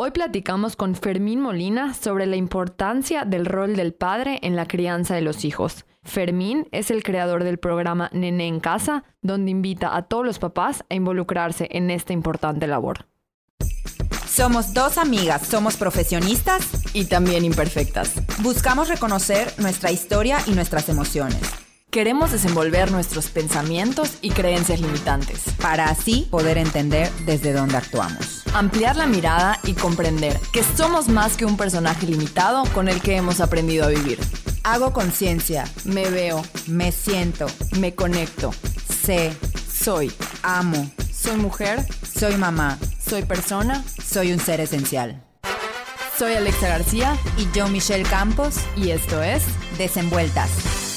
Hoy platicamos con Fermín Molina sobre la importancia del rol del padre en la crianza de los hijos. Fermín es el creador del programa Nene en Casa, donde invita a todos los papás a involucrarse en esta importante labor. Somos dos amigas, somos profesionistas y también imperfectas. Buscamos reconocer nuestra historia y nuestras emociones. Queremos desenvolver nuestros pensamientos y creencias limitantes. Para así poder entender desde dónde actuamos. Ampliar la mirada y comprender que somos más que un personaje limitado con el que hemos aprendido a vivir. Hago conciencia, me veo, me siento, me conecto, sé, soy, amo, soy mujer, soy mamá, soy persona, soy un ser esencial. Soy Alexa García y yo Michelle Campos y esto es Desenvueltas.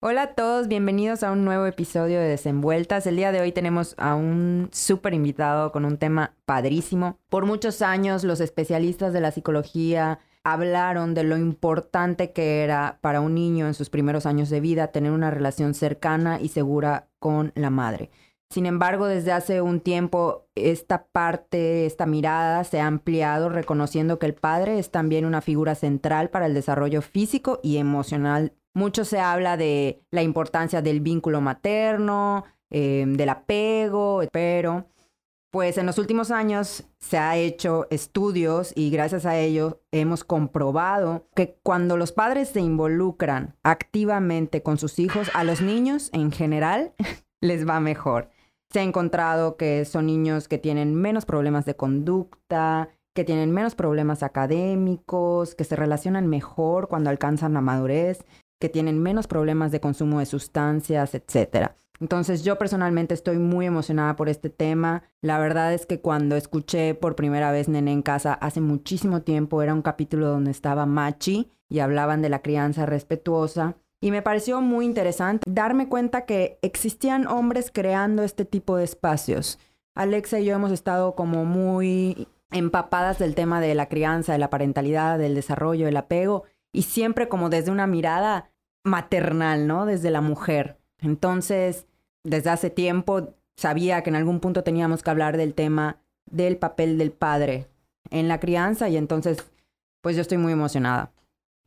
Hola a todos, bienvenidos a un nuevo episodio de Desenvueltas. El día de hoy tenemos a un súper invitado con un tema padrísimo. Por muchos años los especialistas de la psicología hablaron de lo importante que era para un niño en sus primeros años de vida tener una relación cercana y segura con la madre. Sin embargo, desde hace un tiempo esta parte, esta mirada se ha ampliado reconociendo que el padre es también una figura central para el desarrollo físico y emocional mucho se habla de la importancia del vínculo materno, em, del apego, pero pues en los últimos años se ha hecho estudios y gracias a ello hemos comprobado que cuando los padres se involucran activamente con sus hijos, a los niños en general les va mejor. Se ha encontrado que son niños que tienen menos problemas de conducta, que tienen menos problemas académicos, que se relacionan mejor cuando alcanzan la madurez que tienen menos problemas de consumo de sustancias, etc. Entonces yo personalmente estoy muy emocionada por este tema. La verdad es que cuando escuché por primera vez Nene en casa hace muchísimo tiempo, era un capítulo donde estaba Machi y hablaban de la crianza respetuosa. Y me pareció muy interesante darme cuenta que existían hombres creando este tipo de espacios. Alexa y yo hemos estado como muy empapadas del tema de la crianza, de la parentalidad, del desarrollo, del apego y siempre como desde una mirada maternal, ¿no? Desde la mujer. Entonces, desde hace tiempo sabía que en algún punto teníamos que hablar del tema del papel del padre en la crianza y entonces, pues yo estoy muy emocionada.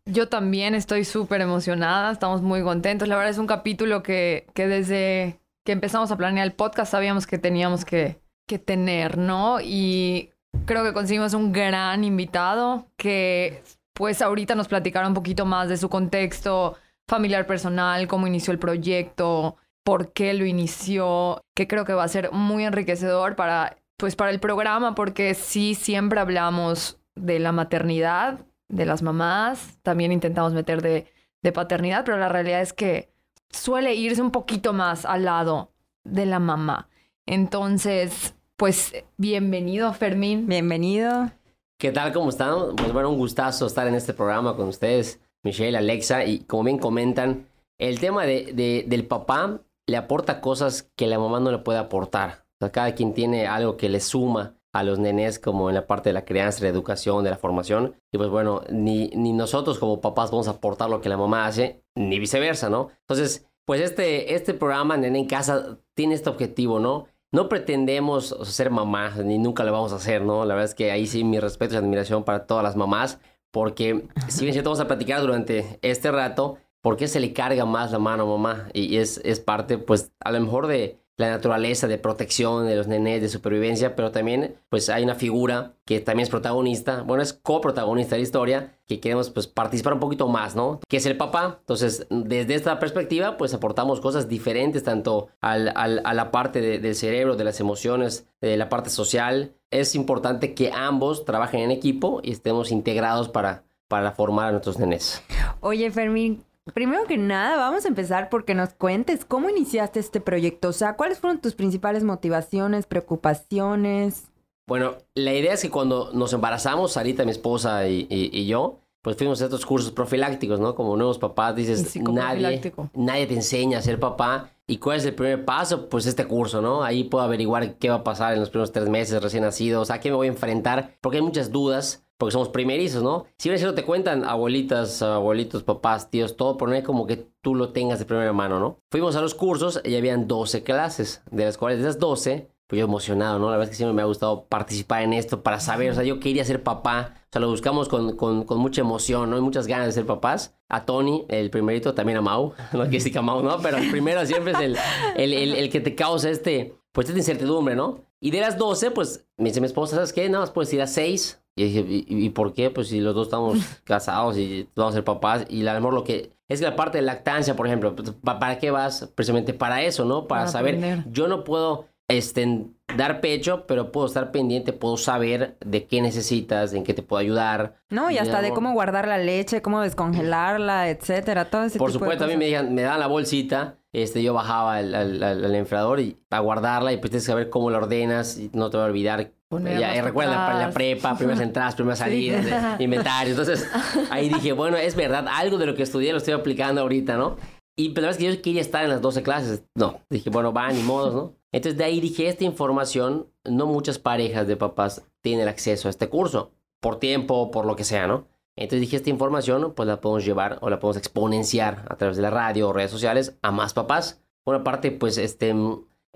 Yo también estoy súper emocionada, estamos muy contentos. La verdad es un capítulo que, que desde que empezamos a planear el podcast sabíamos que teníamos que, que tener, ¿no? Y creo que conseguimos un gran invitado que pues ahorita nos platicará un poquito más de su contexto familiar personal, cómo inició el proyecto, por qué lo inició, que creo que va a ser muy enriquecedor para, pues para el programa, porque sí siempre hablamos de la maternidad, de las mamás, también intentamos meter de, de paternidad, pero la realidad es que suele irse un poquito más al lado de la mamá. Entonces, pues bienvenido, Fermín. Bienvenido. ¿Qué tal? ¿Cómo están? Pues bueno, un gustazo estar en este programa con ustedes, Michelle, Alexa, y como bien comentan, el tema de, del papá le aporta cosas que la mamá no le puede aportar. O sea, cada quien tiene algo que le suma a los nenes como en la parte de la crianza, de la educación, de la formación. Y pues bueno, ni, ni nosotros como papás vamos a aportar lo que la mamá hace, ni viceversa, ¿no? Entonces, pues este, este programa, Nene en Casa, tiene este objetivo, ¿no? No pretendemos ser mamás, ni nunca lo vamos a hacer, ¿no? La verdad es que ahí sí mi respeto y admiración para todas las mamás, porque si bien cierto vamos a platicar durante este rato, ¿por qué se le carga más la mano a mamá? Y es, es parte, pues, a lo mejor de, la naturaleza de protección de los nenes, de supervivencia, pero también pues hay una figura que también es protagonista, bueno, es coprotagonista de la historia, que queremos pues participar un poquito más, ¿no? Que es el papá. Entonces, desde esta perspectiva, pues aportamos cosas diferentes tanto al, a la parte del cerebro, de las emociones, de la parte social. Es importante que ambos trabajen en equipo y estemos integrados para, para formar a nuestros nenes. Oye, Fermín, Primero que nada, vamos a empezar porque nos cuentes cómo iniciaste este proyecto. O sea, ¿cuáles fueron tus principales motivaciones, preocupaciones? Bueno, la idea es que cuando nos embarazamos, Sarita, mi esposa y, yo, pues fuimos a estos cursos profilácticos, ¿no? Como nuevos papás, dices, nadie, nadie te enseña a ser papá. ¿Y cuál es el primer paso? Pues este curso, ¿no? Ahí puedo averiguar qué va a pasar en los primeros tres meses recién nacidos, a qué me voy a enfrentar, porque hay muchas dudas porque somos primerizos, ¿no? Si bien es te cuentan abuelitas, abuelitos, papás, tíos, todo, pero no es como que tú lo tengas de primera mano, ¿no? Fuimos a los cursos y habían 12 clases, de las cuales de esas 12, pues yo emocionado, ¿no? La verdad es que siempre me ha gustado participar en esto para saber, o sea, yo quería ser papá, o sea, lo buscamos con, con, con mucha emoción, ¿no? Y muchas ganas de ser papás. A Tony, el primerito, también a Mau, no quiere decir que a Mau, ¿no? Pero el primero siempre es el, el, el, el que te causa este, pues esta incertidumbre, ¿no? Y de las 12, pues me dice mi esposa, ¿sabes qué? Nada más puedes ir a 6. Y dije, ¿y, ¿y, por qué? Pues si los dos estamos casados y vamos a ser papás. Y a lo mejor lo que es que la parte de lactancia, por ejemplo, pues, ¿para qué vas? Precisamente para eso, ¿no? Para, Para saber, aprender. yo no puedo este, dar pecho, pero puedo estar pendiente, puedo saber de qué necesitas, en qué te puedo ayudar. No, y hasta de cómo guardar la leche, cómo descongelarla, etcétera, todo ese Por tipo de supuesto, a mí me, cosas. me daban la bolsita, este, yo bajaba al, al, al- al enfriador y a guardarla y pues tienes que saber cómo la ordenas y no te va a olvidar. Ponerlas Ya, recuerda, la, la prepa, primeras entradas, primeras salidas, de inventario. Entonces, ahí dije, bueno, es verdad, algo de lo que estudié lo estoy aplicando ahorita, ¿no? Y pero la verdad es que yo quería estar en las 12 clases. No, dije, bueno, va, ni modos, ¿no? Entonces de ahí dije, esta información, no muchas parejas de papás tienen acceso a este curso, por tiempo, por lo que sea, ¿no? Entonces dije, esta información, pues la podemos llevar o la podemos exponenciar a través de la radio o redes sociales a más papás. Por una parte, pues, este,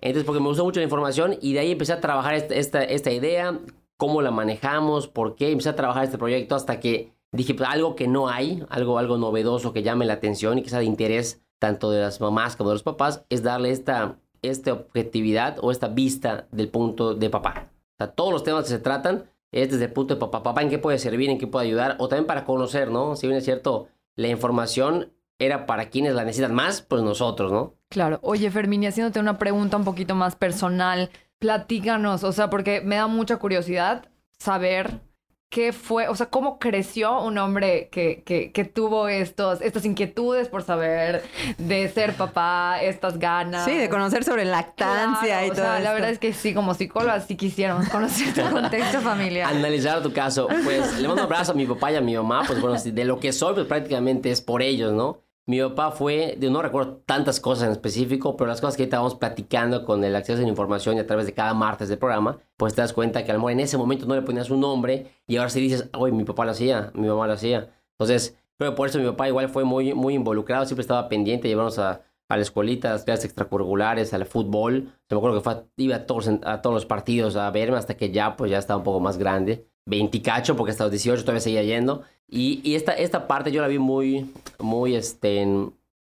entonces porque me gustó mucho la información y de ahí empecé a trabajar esta, esta, idea, cómo la manejamos, por qué, empecé a trabajar este proyecto hasta que dije, pues algo que no hay, algo, algo novedoso que llame la atención y que sea de interés tanto de las mamás como de los papás, es darle esta, esta objetividad o esta vista del punto de papá. Todos los temas que se tratan es desde el punto de papá. Papá, ¿en qué puede servir? ¿En qué puede ayudar? O también para conocer, ¿no? Si bien es cierto, la información era para quienes la necesitan más, pues nosotros, ¿no? Claro. Oye, Fermini, haciéndote una pregunta un poquito más personal, platícanos, o sea, porque me da mucha curiosidad saber qué fue, o sea, cómo creció un hombre que, que, que tuvo estos, estas inquietudes por saber de ser papá, estas ganas. Sí, de conocer sobre lactancia Claro, y o todo sea, la verdad es que sí, como psicóloga sí quisiéramos conocer tu contexto familiar. Analizar tu caso. Pues le mando un abrazo a mi papá y a mi mamá. Pues bueno, si de lo que soy, pues prácticamente es por ellos, ¿no? Mi papá fue, de- no recuerdo tantas cosas en específico, pero las cosas que vamos platicando con el acceso a la información y a través de cada martes del programa, pues te das cuenta que a lo en ese momento no le ponías un nombre y ahora sí dices, oye, mi papá lo hacía, mi mamá lo hacía. Entonces, que por eso mi papá igual fue muy, muy involucrado, siempre estaba pendiente, llevarnos a, a la escuelita, a las clases extracurriculares, al fútbol. Se me acuerdo que iba a todos, a todos los partidos a verme hasta que ya, pues ya estaba un poco más grande. 20 cacho, porque hasta los 18 todavía seguía yendo. Y, y esta, esta parte yo la vi muy, muy, este,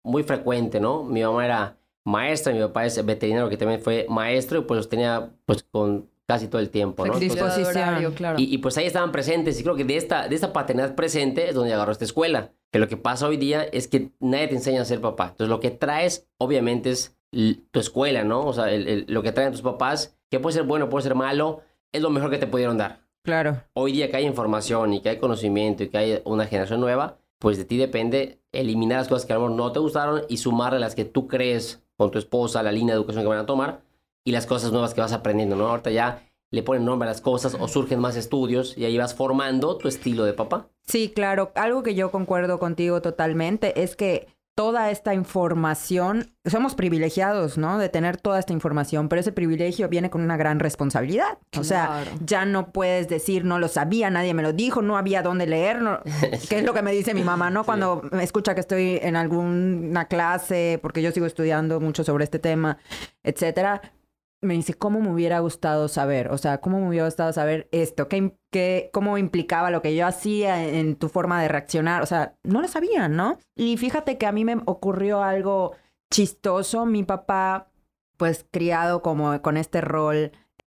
muy frecuente, ¿no? Mi mamá era maestra, mi papá es veterinario que también fue maestro y pues los tenía pues con casi todo el tiempo, ¿no? Disposición. claro. Y, y, pues ahí estaban presentes. Y creo que de esta, de esta paternidad presente es donde agarró esta escuela. Que lo que pasa hoy día es que nadie te enseña a ser papá. Entonces lo que traes, obviamente, es tu escuela, ¿no? O sea, el- el- lo que traen tus papás, que puede ser bueno, puede ser malo, es lo mejor que te pudieron dar. Claro. Hoy día que hay información y que hay conocimiento y que hay una generación nueva, pues de ti depende eliminar las cosas que a lo mejor no te gustaron y sumarle las que tú crees con tu esposa, la línea de educación que van a tomar y las cosas nuevas que vas aprendiendo, ¿no? Ahorita ya le ponen nombre a las cosas o surgen más estudios y ahí vas formando tu estilo de papá. Sí, claro. Algo que yo concuerdo contigo totalmente es que toda esta información, somos privilegiados, ¿no? De tener toda esta información, pero ese privilegio viene con una gran responsabilidad. O sea, Claro. ya no puedes decir, no lo sabía, nadie me lo dijo, no había dónde leer, no- que es lo que me dice mi mamá, ¿no? Cuando me escucha que estoy en alguna clase, porque yo sigo estudiando mucho sobre este tema, etcétera. Me dice, ¿cómo me hubiera gustado saber? O sea, ¿cómo me hubiera gustado saber esto? ¿Qué, qué- ¿Cómo implicaba lo que yo hacía en tu forma de reaccionar? O sea, no lo sabían, ¿no? Y fíjate que a mí me ocurrió algo chistoso. Mi papá, pues criado como con este rol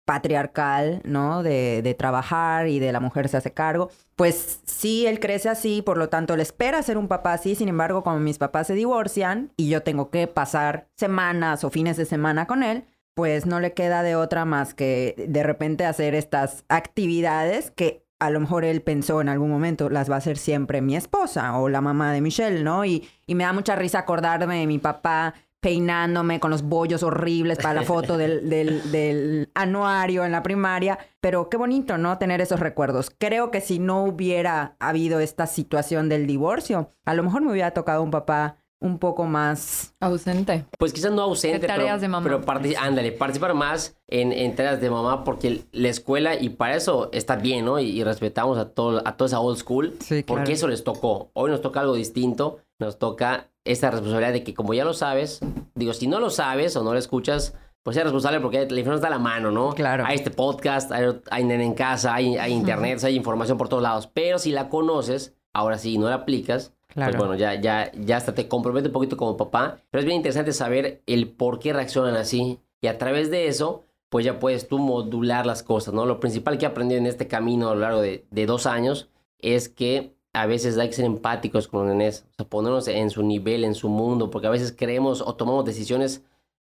patriarcal, ¿no? De, de trabajar y de la mujer se hace cargo. Pues sí, él crece así, por lo tanto, él espera ser un papá así. Sin embargo, como mis papás se divorcian y yo tengo que pasar semanas o fines de semana con él, pues no le queda de otra más que de repente hacer estas actividades que a lo mejor él pensó en algún momento las va a hacer siempre mi esposa o la mamá de Michelle, ¿no? Y, y me da mucha risa acordarme de mi papá peinándome con los bollos horribles para la foto del, del, del anuario en la primaria, pero qué bonito, ¿no? Tener esos recuerdos. Creo que si no hubiera habido esta situación del divorcio, a lo mejor me hubiera tocado un papá un poco más Ausente. Pues quizás no ausente, De tareas pero, de mamá. pero ándale, participar más en, en tareas de mamá porque la escuela, y para eso está bien, ¿no? Y, y respetamos a, todo, a toda esa old school, Sí, porque eso les tocó. Hoy nos toca algo distinto, nos toca esta responsabilidad de que como ya lo sabes, digo, si no lo sabes o no lo escuchas, pues eres responsable porque la información está a la mano, ¿no? Claro. Hay este podcast, hay, hay nene en casa, hay, hay internet, hay información por todos lados. Pero si la conoces, ahora sí, no la aplicas, Claro. pues bueno, ya, ya, ya hasta te compromete un poquito como papá. Pero es bien interesante saber el por qué reaccionan así. Y a través de eso, pues ya puedes tú modular las cosas, ¿no? Lo principal que he aprendido en este camino a lo largo de, de dos años es que a veces hay que ser empáticos con los nenes, o sea, ponernos en su nivel, en su mundo, porque a veces creemos o tomamos decisiones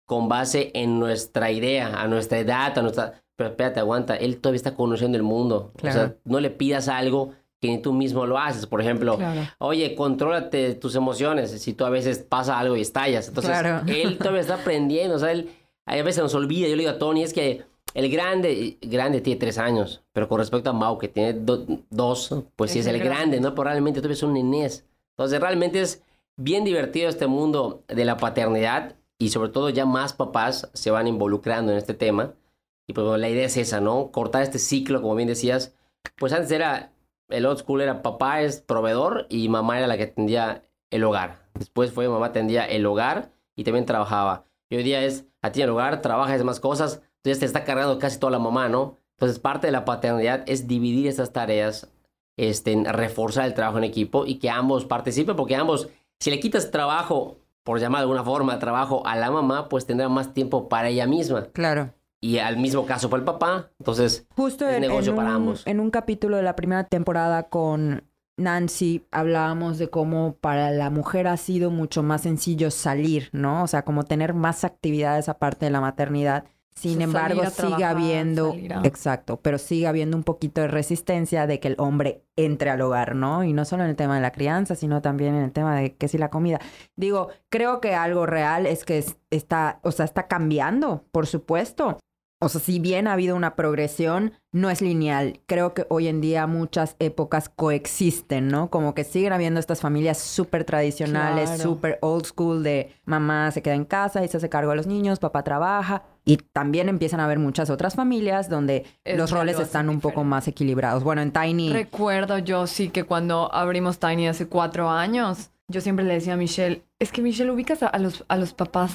con base en nuestra idea, a nuestra edad, a nuestra... Pero espérate, aguanta, él todavía está conociendo el mundo. O sea, Claro. no le pidas algo que ni tú mismo lo haces. Por ejemplo, Claro. oye, contrólate tus emociones. Si tú a veces pasa algo y estallas. Entonces, Claro. él todavía está aprendiendo. O sea, él a veces nos olvida. Yo le digo a Tony, es que el grande, grande tiene tres años, pero con respecto a Mau, que tiene do- dos, pues sí Es es el grande, grande. ¿no? Pero realmente todavía es un nenés. Entonces, realmente es bien divertido este mundo de la paternidad y sobre todo ya más papás se van involucrando en este tema. Y pues bueno, la idea es esa, ¿no? Cortar este ciclo, como bien decías. Pues antes era, el old school era papá es proveedor y mamá era la que atendía el hogar. Después fue mamá atendía el hogar y también trabajaba. Y hoy día es atiende el hogar, trabaja y demás cosas. Entonces te está cargando casi toda la mamá, ¿no? Entonces parte de la paternidad es dividir estas tareas, este, reforzar el trabajo en equipo y que ambos participen, porque ambos, si le quitas trabajo, por llamar de alguna forma, trabajo a la mamá, pues tendrá más tiempo para ella misma. Claro. Y al mismo caso para el papá. Entonces, Justo Es en, negocio en para un, ambos. en un capítulo de la primera temporada con Nancy hablábamos de cómo para la mujer ha sido mucho más sencillo salir, ¿no? O sea, como tener más actividades aparte de la maternidad. Sin sea, embargo, sigue habiendo, a- exacto, pero sigue habiendo un poquito de resistencia de que el hombre entre al hogar, ¿no? Y no solo en el tema de la crianza, sino también en el tema de que si la comida. Digo, creo que algo real es que es- está, o sea, está cambiando, por supuesto. O sea, si bien ha habido una progresión, no es lineal. Creo que hoy en día muchas épocas coexisten, ¿no? Como que siguen habiendo estas familias súper tradicionales, Claro. súper old school de mamá se queda en casa y se hace cargo de los niños, papá trabaja. Y también empiezan a haber muchas otras familias donde Es los roles están un poco más equilibrados. Bueno, en Tiny... Recuerdo yo sí que cuando abrimos Tiny hace cuatro años, yo siempre le decía a Michelle, es que Michelle ubicas a los, a los papás,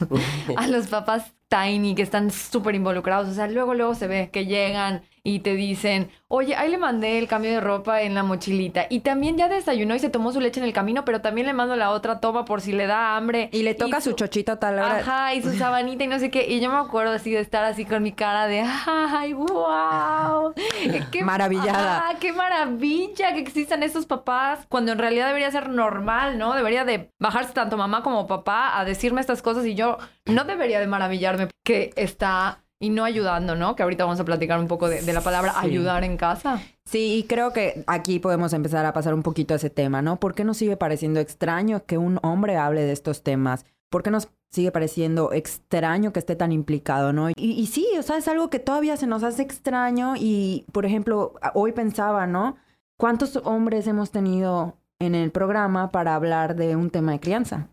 a los papás Tiny que están súper involucrados. O sea, luego, luego se ve que llegan y te dicen, oye, ahí le mandé el cambio de ropa en la mochilita. Y también ya desayunó y se tomó su leche en el camino, pero también le mando la otra toma por si le da hambre. Y le toca su chochito tal hora. Ajá, y su sabanita y no sé qué. Y yo me acuerdo así de estar así con mi cara de, ¡ay, wow! Qué, Maravillada. ¡Ah, qué maravilla que existan estos papás! Cuando en realidad debería ser normal, ¿no? Debería de bajarse tanto mamá como papá a decirme estas cosas y yo no debería de maravillarme que está y no ayudando, ¿no? Que ahorita vamos a platicar un poco de, de la palabra Sí. ayudar en casa. Sí, y creo que aquí podemos empezar a pasar un poquito a ese tema, ¿no? ¿Por qué nos sigue pareciendo extraño que un hombre hable de estos temas? ¿Por qué nos sigue pareciendo extraño que esté tan implicado, ¿no? Y, y sí, o sea, es algo que todavía se nos hace extraño y, por ejemplo, hoy pensaba, ¿no? ¿Cuántos hombres hemos tenido en el programa para hablar de un tema de crianza?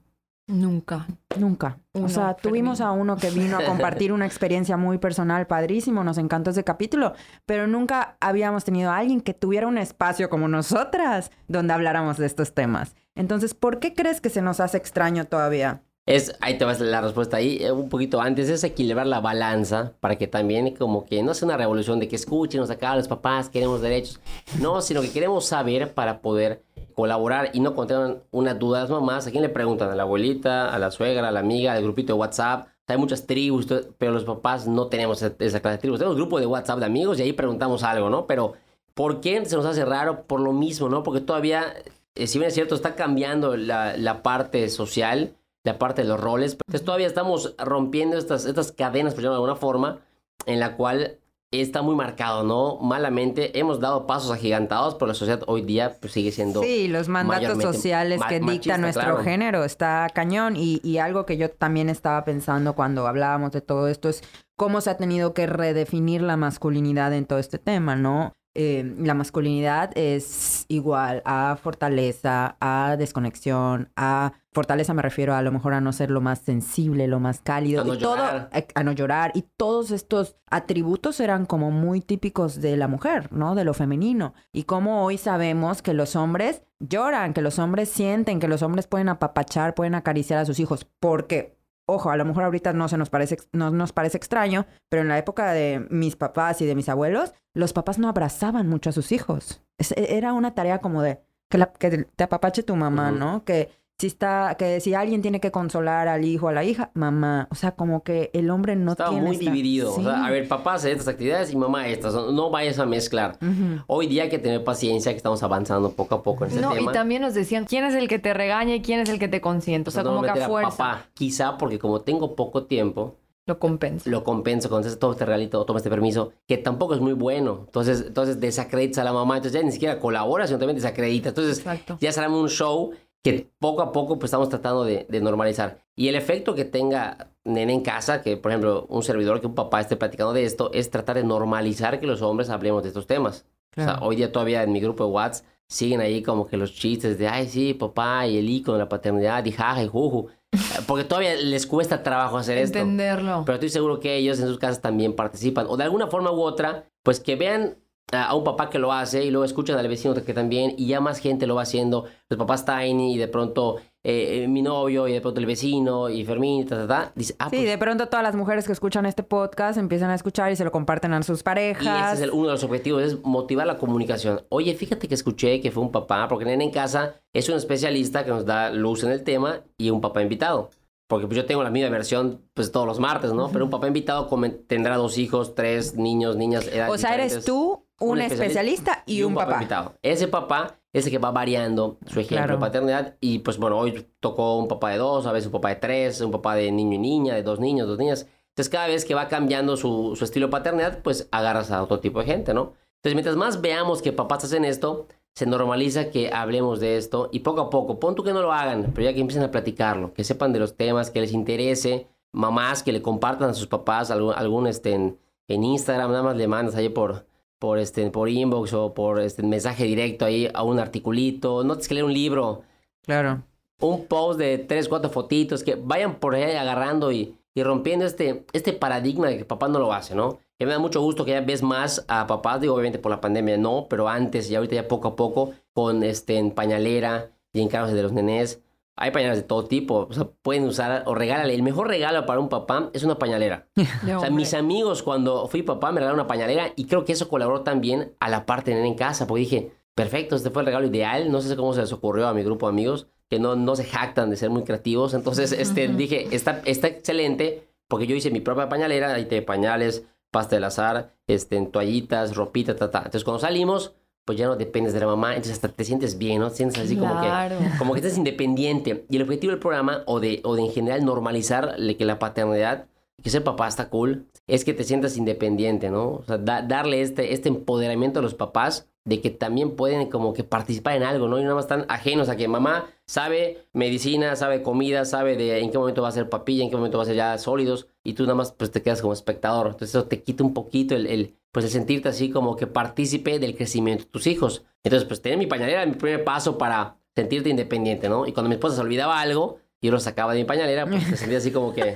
Nunca. Nunca. Uno, o sea, tuvimos Fermín. a uno que vino a compartir una experiencia muy personal, padrísimo, nos encantó ese capítulo, pero nunca habíamos tenido a alguien que tuviera un espacio como nosotras donde habláramos de estos temas. Entonces, ¿por qué crees que se nos hace extraño todavía? Es, ahí te vas la respuesta ahí, eh, un poquito antes, es equilibrar la balanza para que también como que no sea una revolución de que escuchen, acá los papás, queremos derechos, no, sino que queremos saber para poder colaborar y no contengan una duda las mamás, ¿a quién le preguntan? ¿A la abuelita, a la suegra, a la amiga, al grupito de WhatsApp? Hay muchas tribus, pero los papás no tenemos esa clase de tribus. Tenemos grupo de WhatsApp de amigos y ahí preguntamos algo, ¿no? Pero ¿por qué se nos hace raro? Por lo mismo, ¿no? Porque todavía, eh, si bien es cierto, está cambiando la, la parte social, la parte de los roles. Entonces todavía estamos rompiendo estas, estas cadenas, por llamarlo de alguna forma, en la cual está muy marcado, ¿no? Malamente hemos dado pasos agigantados, pero la sociedad hoy día pues, sigue siendo... Sí, los mandatos sociales ma- que machista, dicta nuestro claro. género está cañón y, y algo que yo también estaba pensando cuando hablábamos de todo esto es cómo se ha tenido que redefinir la masculinidad en todo este tema, ¿no? Eh, la masculinidad es igual a fortaleza, a desconexión, a fortaleza me refiero a, lo mejor a no ser lo más sensible, lo más cálido, A no y todo, llorar. a, a no llorar y todos estos atributos eran como muy típicos de la mujer, ¿no? De lo femenino y como hoy sabemos que los hombres lloran, que los hombres sienten, que los hombres pueden apapachar, pueden acariciar a sus hijos, porque ojo, a lo mejor ahorita no se nos parece, no nos parece extraño, pero en la época de mis papás y de mis abuelos, los papás no abrazaban mucho a sus hijos. Es- e, era una tarea como de que, la- que te apapache tu mamá. ¿no? Que si está, que si alguien tiene que consolar al hijo o a la hija, mamá. O sea, como que el hombre no Estaba tiene muy esta- dividido. O sea, Sí. a ver, papá hace estas actividades y mamá estas. No, no vayas a mezclar. Ujú. Hoy día hay que tener paciencia, que estamos avanzando poco a poco en este No, tema. y también nos decían quién es el que te regaña y quién es el que te consiente. O sea, No como que a fuerza papá. Quizá porque como tengo poco tiempo, lo compensa. lo compenso con este, todo este regalito, toma este permiso, que tampoco es muy bueno. Entonces, entonces desacreditas a la mamá, entonces ya ni siquiera colabora, sino también desacredita. Entonces, Exacto. ya será un show que poco a poco pues estamos tratando de, de normalizar. Y el efecto que tenga nene en casa, que por ejemplo un servidor, que un papá esté platicando de esto, es tratar de normalizar que los hombres hablemos de estos temas. O sea, Claro. hoy día todavía en mi grupo de WhatsApp siguen ahí como que los chistes de, ay, sí, papá, y el icono de la paternidad, y jaja, y juju. Porque todavía les cuesta trabajo hacer esto. Entenderlo. Pero estoy seguro que ellos en sus casas también participan. O de alguna forma u otra, pues que vean a un papá que lo hace y luego escuchan al vecino que también y ya más gente lo va haciendo. Los papás Tiny y de pronto eh, eh, mi novio y de pronto el vecino y Fermín y ta, ta, ta. Dice, ah, Sí, pues, de pronto todas las mujeres que escuchan este podcast empiezan a escuchar y se lo comparten a sus y ese parejas. es el- uno de los objetivos, es motivar la comunicación. Oye, fíjate que escuché que fue un papá, porque Nene en casa es un especialista que nos da luz en el tema y un papá invitado. Porque pues yo tengo la misma versión pues todos los martes, ¿no? Pero un papá invitado tendrá dos hijos, tres niños, niñas, edades O sea, eres tú un, especialista, y, un papá. invitado. Ese papá es el que va variando su ejemplo Claro. de paternidad. Y pues bueno, hoy tocó un papá de dos, a veces un papá de tres, un papá de niño y niña, de dos niños, dos niñas. Entonces cada vez que va cambiando su, su estilo de paternidad, pues agarras a otro tipo de gente, ¿no? Entonces mientras más veamos que papás hacen esto, se normaliza que hablemos de esto y poco a poco, pon tú que no lo hagan, pero ya que empiecen a platicarlo, que sepan de los temas, que les interese, mamás que le compartan a sus papás algún, algún este, en, en Instagram, nada más le mandas ahí por, por, este, por inbox o por este, mensaje directo ahí a un articulito, no tienes que leer un libro, Claro. un post de tres, cuatro fotitos, que vayan por ahí agarrando y, y rompiendo este, este paradigma de que papá no lo hace, ¿no? Que me da mucho gusto que ya ves más a papás, digo, obviamente por la pandemia no, pero antes y ahorita ya poco a poco, con este, en pañalera y encargos de los nenés. Hay pañaleras de todo tipo, o sea, pueden usar o regálale. El mejor regalo para un papá es una pañalera. O sea, mis amigos cuando fui papá me regalaron una pañalera y creo que eso colaboró también a la parte de nene en casa, porque dije, perfecto, este fue el regalo ideal, no sé cómo se les ocurrió a mi grupo de amigos, que no, no se jactan de ser muy creativos, entonces este, dije, está, está excelente, porque yo hice mi propia pañalera, ahí te pañales, pasta del azar, este, toallitas, ropita, ta, ta. Entonces cuando salimos, pues ya no dependes de la mamá, entonces hasta te sientes bien, ¿no? Te sientes así como que como que estás independiente. Y el objetivo del programa, o de, o de en general normalizar que la paternidad, que ser papá está cool, es que te sientas independiente, ¿no? O sea, da- darle este, este empoderamiento a los papás de que también pueden como que participar en algo, ¿no? Y nada más están ajenos a que mamá sabe medicina, sabe comida, sabe de en qué momento va a ser papilla, en qué momento va a ser ya sólidos, y tú nada más pues te quedas como espectador. Entonces eso te quita un poquito el, el, pues el sentirte así como que partícipe del crecimiento de tus hijos. Entonces pues tener mi pañalera era mi primer paso para sentirte independiente, ¿no? Y cuando mi esposa se olvidaba algo, y yo lo sacaba de mi pañalera, pues te sentías así como que...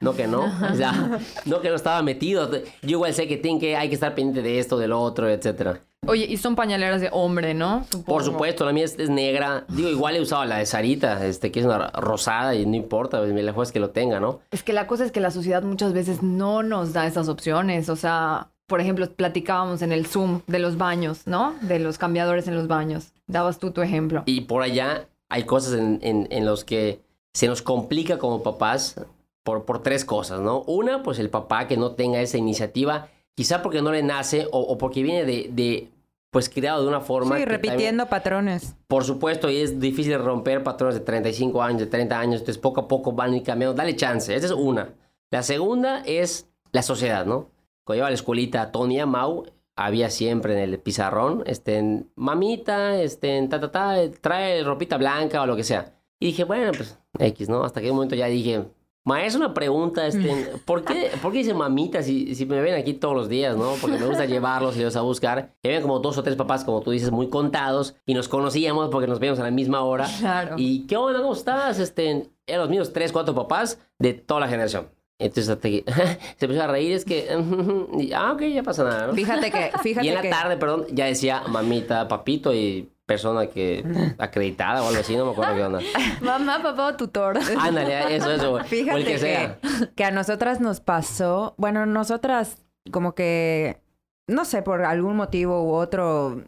No que no, o sea, no que no estaba metido. Yo igual sé que, tienen que hay que estar pendiente de esto, del otro, etcétera. Oye, y son pañaleras de hombre, ¿no? Supongo. Por supuesto, la mía es, es negra. Digo, igual he usado la de Sarita, este, que es una rosada y no importa, pues, la es que lo tenga, ¿no? Es que la cosa es que la sociedad muchas veces no nos da esas opciones. O sea, por ejemplo, platicábamos en el Zoom de los baños, ¿no? De los cambiadores en los baños. Dabas tú tu ejemplo. Y por allá hay cosas en, en, en los que se nos complica como papás por, por tres cosas, ¿no? Una, pues el papá que no tenga esa iniciativa, quizá porque no le nace o, o porque viene de, de, pues criado de una forma. Sí, que también- repitiendo patrones. Por supuesto, y es difícil romper patrones de 35 años, de 30 años, entonces poco a poco van a ir cambiando. Dale chance, esa es una. La segunda es la sociedad, ¿no? Cuando iba a la escuelita a Tony y a Mau, había siempre en el pizarrón, este, mamita, este, ta, ta, ta, trae ropita blanca o lo que sea. Y dije, bueno, pues, X, ¿no? Hasta que un momento ya dije, maestro, una pregunta, este, ¿por qué, ¿por qué dice mamita si, si me ven aquí todos los días, no? Porque me gusta llevarlos y los a buscar. Había como dos o tres papás, como tú dices, muy contados y nos conocíamos porque nos veíamos a la misma hora. Claro. ¿Y qué onda? ¿Cómo estás? Este, eran los míos tres, cuatro papás de toda la generación. Entonces hasta que se empezó a reír, es que, y, ah, ok, ya pasa nada, ¿no? Fíjate que, fíjate Y en la que. tarde, perdón, ya decía mamita, papito y persona que acreditada o algo así, no me acuerdo qué onda. Mamá, papá o tutor. Ándale, eso, eso. Fíjate o el que que, sea. que a nosotras nos pasó, bueno, nosotras como que, no sé, por algún motivo u otro,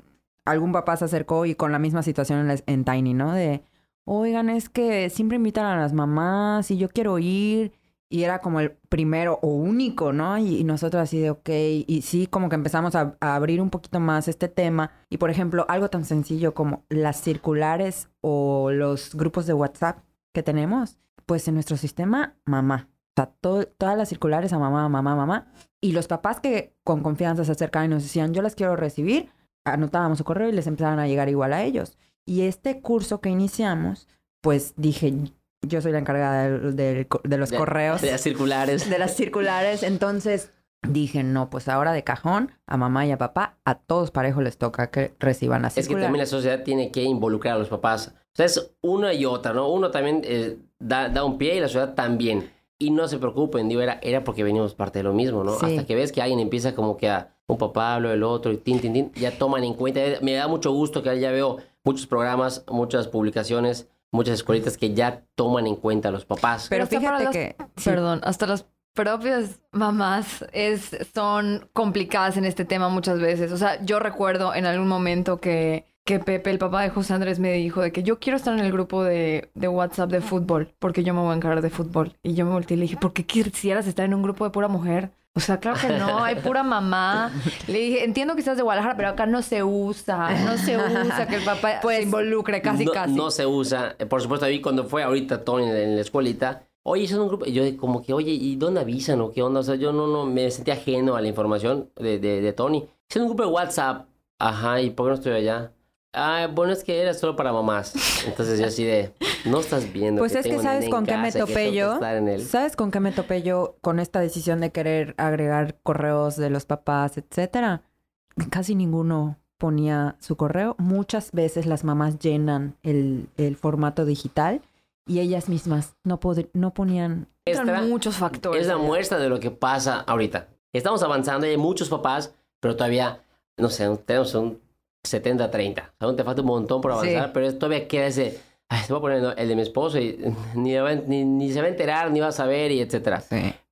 algún papá se acercó y con la misma situación en, la- en Tiny, ¿no? De, oigan, es que siempre invitan a las mamás y yo quiero ir. Y era como el primero o único, ¿no? Y, nosotros así de, ok, y sí, como que empezamos a, abrir un poquito más este tema. Y por ejemplo, algo tan sencillo como las circulares o los grupos de WhatsApp que tenemos, pues en nuestro sistema, mamá. O sea, to- todas las circulares a mamá, mamá, mamá. Y los papás que con confianza se acercaban y nos decían, yo las quiero recibir, anotábamos su correo y les empezaban a llegar igual a ellos. Y este curso que iniciamos, pues dije, yo soy la encargada del co- de los De- correos, De las circulares. de las circulares. Entonces dije, no, pues ahora de cajón, a mamá y a papá, a todos parejo les toca que reciban la Es que también la sociedad tiene que involucrar a los papás. O sea, es una y otra, ¿no? Uno también eh, da, da un pie y la sociedad también. Y no se preocupen, digo, era, era porque venimos parte de lo mismo, ¿no? Sí. Hasta que ves que alguien empieza como que a un papá hablo del otro y tin, tin, tin, ya toman en cuenta. Me da mucho gusto que ya veo muchos programas, muchas publicaciones, muchas escuelitas que ya toman en cuenta a los papás. Pero fíjate que... sí, Perdón, hasta las propias mamás es, son complicadas en este tema muchas veces. O sea, yo recuerdo en algún momento que, que Pepe, el papá de José Andrés, me dijo de que yo quiero estar en el grupo de, de WhatsApp de fútbol, porque yo me voy a encargar de fútbol. Y yo me volteé y le dije, ¿por qué quisieras estar en un grupo de pura mujer? O sea, claro que no, hay pura mamá. Le dije, entiendo que estás de Guadalajara, pero acá no se usa, no se usa que el papá Pues, se involucre casi, no, casi. no se usa. Por supuesto, ahí cuando fue ahorita Tony en la escuelita, oye, son un grupo. y Yo como que, oye, ¿y dónde avisan o qué onda? O sea, yo no, no me sentía ajeno a la información de, de, de Tony. Es un grupo de WhatsApp. Ajá, ¿y por qué no estoy allá? Ah, bueno, es que era solo para mamás. Entonces yo así de, no estás viendo. Pues es que tengo un sabes con qué me que topé que yo. ¿Sabes con qué me topé yo con esta decisión de querer agregar correos de los papás, etcétera? Casi ninguno ponía su correo. Muchas veces las mamás llenan el, el formato digital y ellas mismas no, pod- no ponían. Esta muchos factores. es la allá. muestra de lo que pasa ahorita. Estamos avanzando y hay muchos papás, pero todavía, no sé, tenemos un 70-30. Aún te falta un montón por avanzar, Sí. pero todavía queda ese... Ay, te voy a poner el- de mi esposo y ni, va- ni, ni se va a enterar, ni va a saber y etcétera.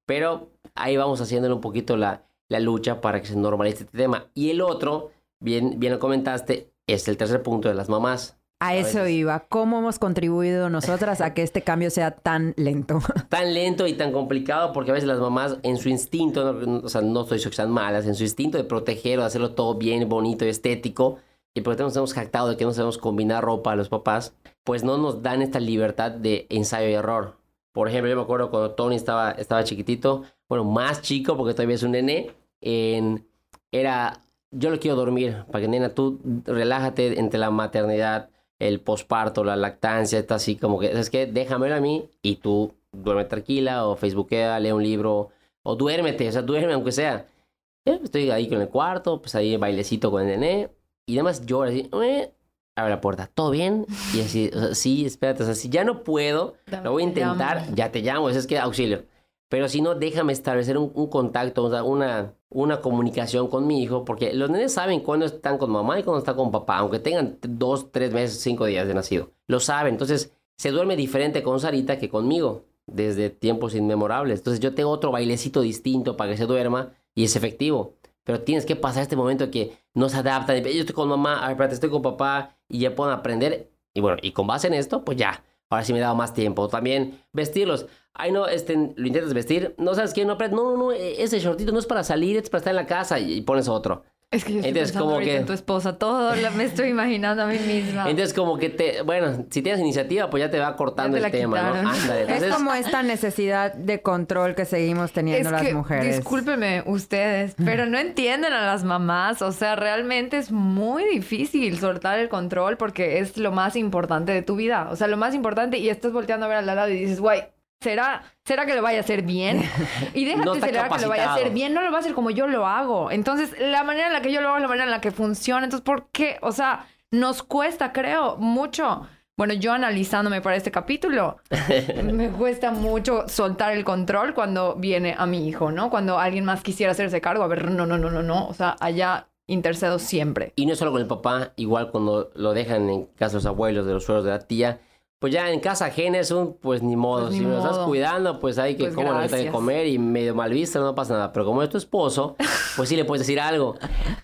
Pero ahí vamos haciéndole un poquito la, la lucha para que se normalice este tema. Y el otro, bien, bien lo comentaste, es el tercer punto de las mamás. A eso iba. ¿Cómo hemos contribuido nosotras a que este cambio sea tan lento? Tan lento y tan complicado porque a veces las mamás en su instinto, no- o sea, no estoy diciendo que sean malas, en su instinto de proteger o de hacerlo todo bien, bonito y estético, y porque nos hemos jactado de que no sabemos combinar ropa a los papás, pues no nos dan esta libertad de ensayo y error. Por ejemplo, yo me acuerdo cuando Tony estaba, estaba chiquitito, bueno, más chico porque todavía es un nene, en- era, yo lo quiero dormir, para que nena, tú relájate entre la maternidad, el posparto, la lactancia, está así como que, ¿sabes qué? Déjamelo a mí y tú duerme tranquila o facebookea, lee un libro o duérmete, o sea, duerme aunque sea. Estoy ahí con el cuarto, pues ahí bailecito con el nené y además llora así, "Eh", abre la puerta, ¿todo bien? Y así, o sea, sí, espérate, o sea, si ya no puedo, lo voy a te intentar, ya te llamo, es que auxilio. Pero si no, déjame establecer un, contacto, una, una comunicación con mi hijo, porque los nenes saben cuándo están con mamá y cuándo están con papá, aunque tengan dos, tres meses, cinco días de nacido. Lo saben, entonces se duerme diferente con Sarita que conmigo, desde tiempos inmemorables. Entonces yo tengo otro bailecito distinto para que se duerma y es efectivo. Pero tienes que pasar este momento que no se adaptan. Yo estoy con mamá, a ver, espérate, estoy con papá y ya pueden aprender. Y bueno, y con base en esto, pues ya, ahora sí me dado más tiempo. También vestirlos. Ay, no, este, lo intentas vestir. No sabes qué, no, no, no, no, e- ese shortito no es para salir, es para estar en la casa y, y pones otro. Es que yo estoy Entonces, pensando como que- en tu esposa. Todo lo- me estoy imaginando a mí misma. Entonces, como que te, bueno, si tienes iniciativa, pues ya te va cortando te el la tema, ¿no? quitaron. Ándale, Es entonces, como esta necesidad de control que seguimos teniendo Es las que, mujeres. discúlpenme ustedes, pero no entienden a las mamás. O sea, realmente es muy difícil soltar el control porque es lo más importante de tu vida. O sea, lo más importante y estás volteando a ver al lado y dices, güey, ¿será, ¿será que lo vaya a hacer bien? Y déjate, No está ¿será que lo vaya a hacer bien? No lo va a hacer como yo lo hago. Entonces, la manera en la que yo lo hago es la manera en la que funciona. Entonces, ¿por qué? O sea, nos cuesta, creo, mucho. Bueno, yo analizándome para este capítulo, me cuesta mucho soltar el control cuando viene a mi hijo, ¿no? Cuando alguien más quisiera hacerse cargo, a ver, no, no, no, no, no, o sea, allá intercedo siempre. Y no solo con el papá, igual cuando lo dejan en casa de los abuelos, de los suegros, de la tía, pues ya en casa ajena es un, pues ni modo. Pues ni si lo estás modo. cuidando, pues hay que Pues como que comer y medio mal visto, no pasa nada. Pero como es tu esposo, pues sí le puedes decir algo.